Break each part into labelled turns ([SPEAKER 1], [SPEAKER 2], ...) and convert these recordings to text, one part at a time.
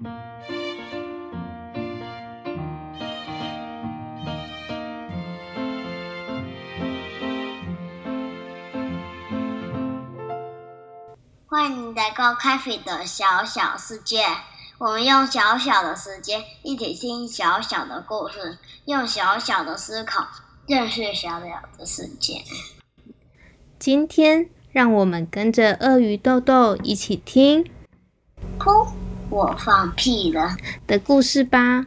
[SPEAKER 1] 欢迎来到 Cafe 的小小世界。我们用小小的时间，一起听小小的故事，用小小的思考，认识小小的世界。
[SPEAKER 2] 今天，让我们跟着鳄鱼豆豆一起听“
[SPEAKER 1] 噗，我放屁了”
[SPEAKER 2] 的故事吧。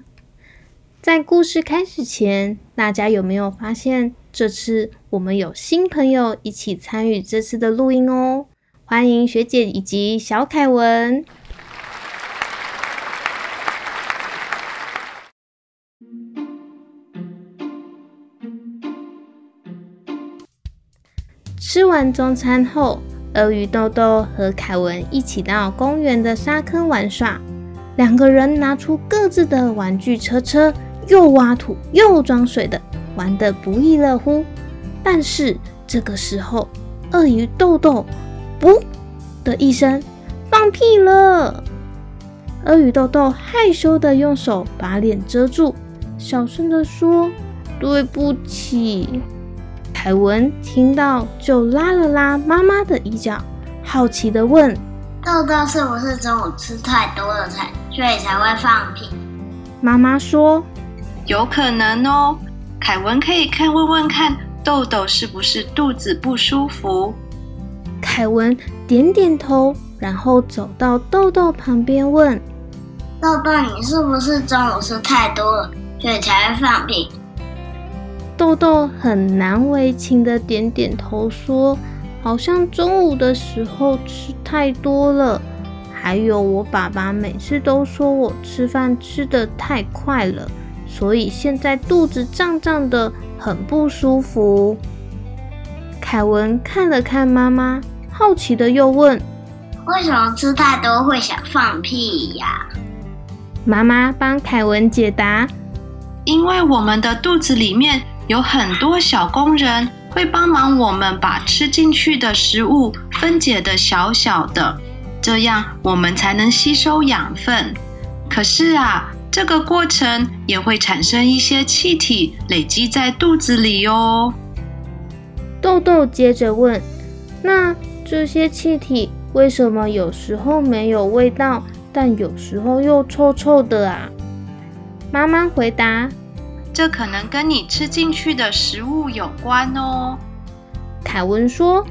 [SPEAKER 2] 在故事开始前，大家有没有发现，这次我们有新朋友一起参与这次的录音哦？欢迎学姐以及小凯文。吃完中餐后，鳄鱼豆豆和凯文一起到公园的沙坑玩耍。两个人拿出各自的玩具车车，又挖土又装水的，玩得不亦乐乎。但是这个时候，鳄鱼豆豆“噗”的一声放屁了。鳄鱼豆豆害羞的用手把脸遮住，小声的说：“对不起。”凯文听到，就拉了拉妈妈的衣角，好奇的问：“
[SPEAKER 1] 豆豆是不是中午吃太多了才，所以才会放屁？”
[SPEAKER 2] 妈妈说：“
[SPEAKER 3] 有可能哦。”凯文可以看问问看，豆豆是不是肚子不舒服？
[SPEAKER 2] 凯文点点头，然后走到豆豆旁边问：“
[SPEAKER 1] 豆豆，你是不是中午吃太多了，所以才会放屁？”
[SPEAKER 2] 豆豆很难为情的点点头，说：“好像中午的时候吃太多了，还有我爸爸每次都说我吃饭吃的太快了，所以现在肚子胀胀的，很不舒服。”凯文看了看妈妈，好奇的又问：“
[SPEAKER 1] 为什么吃太多会想放屁呀？”
[SPEAKER 2] 妈妈帮凯文解答：“
[SPEAKER 3] 因为我们的肚子里面。”有很多小工人会帮忙我们把吃进去的食物分解的小小的，这样我们才能吸收养分。可是啊，这个过程也会产生一些气体累积在肚子里哦。
[SPEAKER 2] 豆豆接着问：“那这些气体为什么有时候没有味道，但有时候又臭臭的啊？”妈妈回答。
[SPEAKER 3] 这可能跟你吃进去的食物有关哦，
[SPEAKER 2] 凯文说：“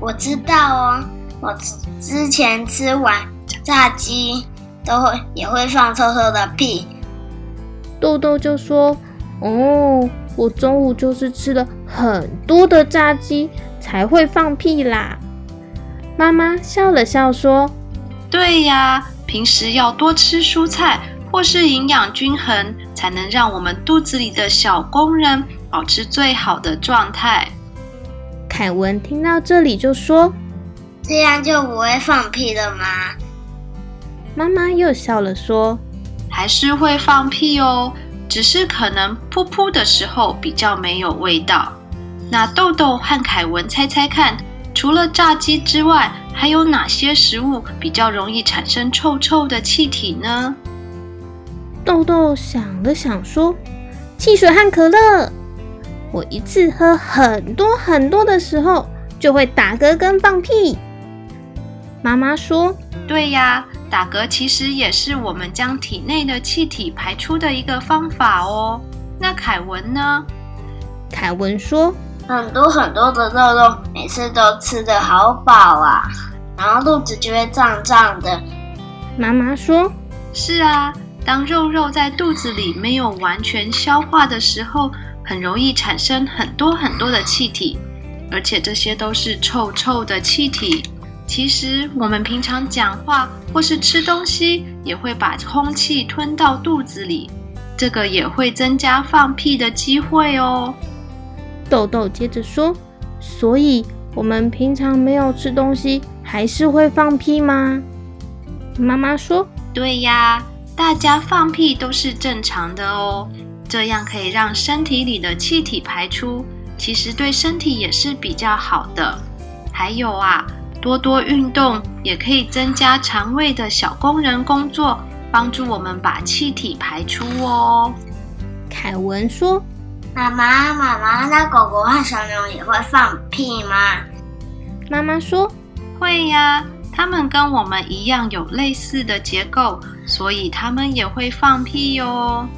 [SPEAKER 1] 我知道哦，我之前吃完炸鸡都会也会放臭臭的屁。”
[SPEAKER 2] 豆豆就说：“哦，我中午就是吃了很多的炸鸡才会放屁啦。”妈妈笑了笑说：“
[SPEAKER 3] 对呀，平时要多吃蔬菜。”或是营养均衡，才能让我们肚子里的小工人保持最好的状态。
[SPEAKER 2] 凯文听到这里就说：“
[SPEAKER 1] 这样就不会放屁了吗？”
[SPEAKER 2] 妈妈又笑了说：“
[SPEAKER 3] 还是会放屁哦，只是可能噗噗的时候比较没有味道。”那豆豆和凯文猜猜看，除了炸鸡之外，还有哪些食物比较容易产生臭臭的气体呢？
[SPEAKER 2] 豆豆想了想，说：“汽水和可乐，我一次喝很多很多的时候，就会打嗝跟放屁。”妈妈说：“
[SPEAKER 3] 对呀，打嗝其实也是我们将体内的气体排出的一个方法哦。”那凯文呢？
[SPEAKER 2] 凯文说：“
[SPEAKER 1] 很多很多的肉肉，每次都吃的好饱啊，然后肚子就会胀胀的。”
[SPEAKER 2] 妈妈说：“
[SPEAKER 3] 是啊。”当肉肉在肚子里没有完全消化的时候，很容易产生很多很多的气体，而且这些都是臭臭的气体。其实我们平常讲话或是吃东西，也会把空气吞到肚子里，这个也会增加放屁的机会哦。
[SPEAKER 2] 豆豆接着说：“所以我们平常没有吃东西，还是会放屁吗？”妈妈说：“
[SPEAKER 3] 对呀。”大家放屁都是正常的哦，这样可以让身体里的气体排出，其实对身体也是比较好的。还有啊，多多运动也可以增加肠胃的小工人工作，帮助我们把气体排出哦。
[SPEAKER 2] 凯文说：“
[SPEAKER 1] 妈妈，妈妈，那狗狗和小牛也会放屁吗？”
[SPEAKER 2] 妈妈说：“
[SPEAKER 3] 会呀，它们跟我们一样有类似的结构，所以它们也会放屁哟。”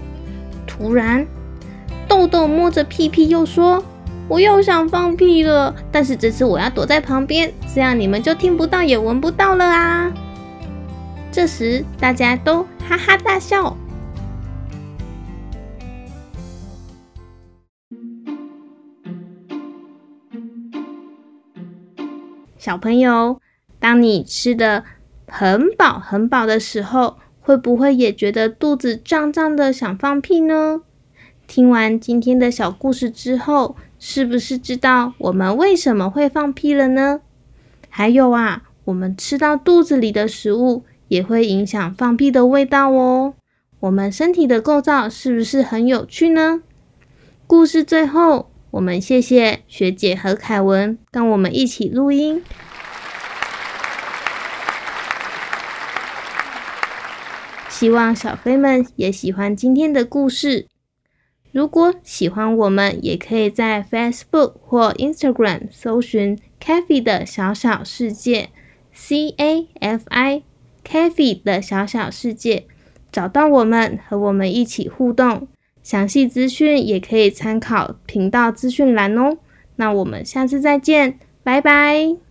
[SPEAKER 2] 突然，豆豆摸着屁屁又说：“我又想放屁了，但是这次我要躲在旁边，这样你们就听不到也闻不到了啊！”这时，大家都哈哈大笑。小朋友，当你吃的很饱很饱的时候，会不会也觉得肚子胀胀的，想放屁呢？听完今天的小故事之后，是不是知道我们为什么会放屁了呢？还有啊，我们吃到肚子里的食物也会影响放屁的味道哦。我们身体的构造是不是很有趣呢？故事最后。我们谢谢学姐和凯文跟我们一起录音，希望小飞们也喜欢今天的故事。如果喜欢我们，也可以在 Facebook 或 Instagram 搜寻 “Cafe 的小小世界 ”（C A F I Cafe 的小小世界），找到我们，和我们一起互动。详细资讯也可以参考频道资讯栏哦。那我们下次再见，拜拜。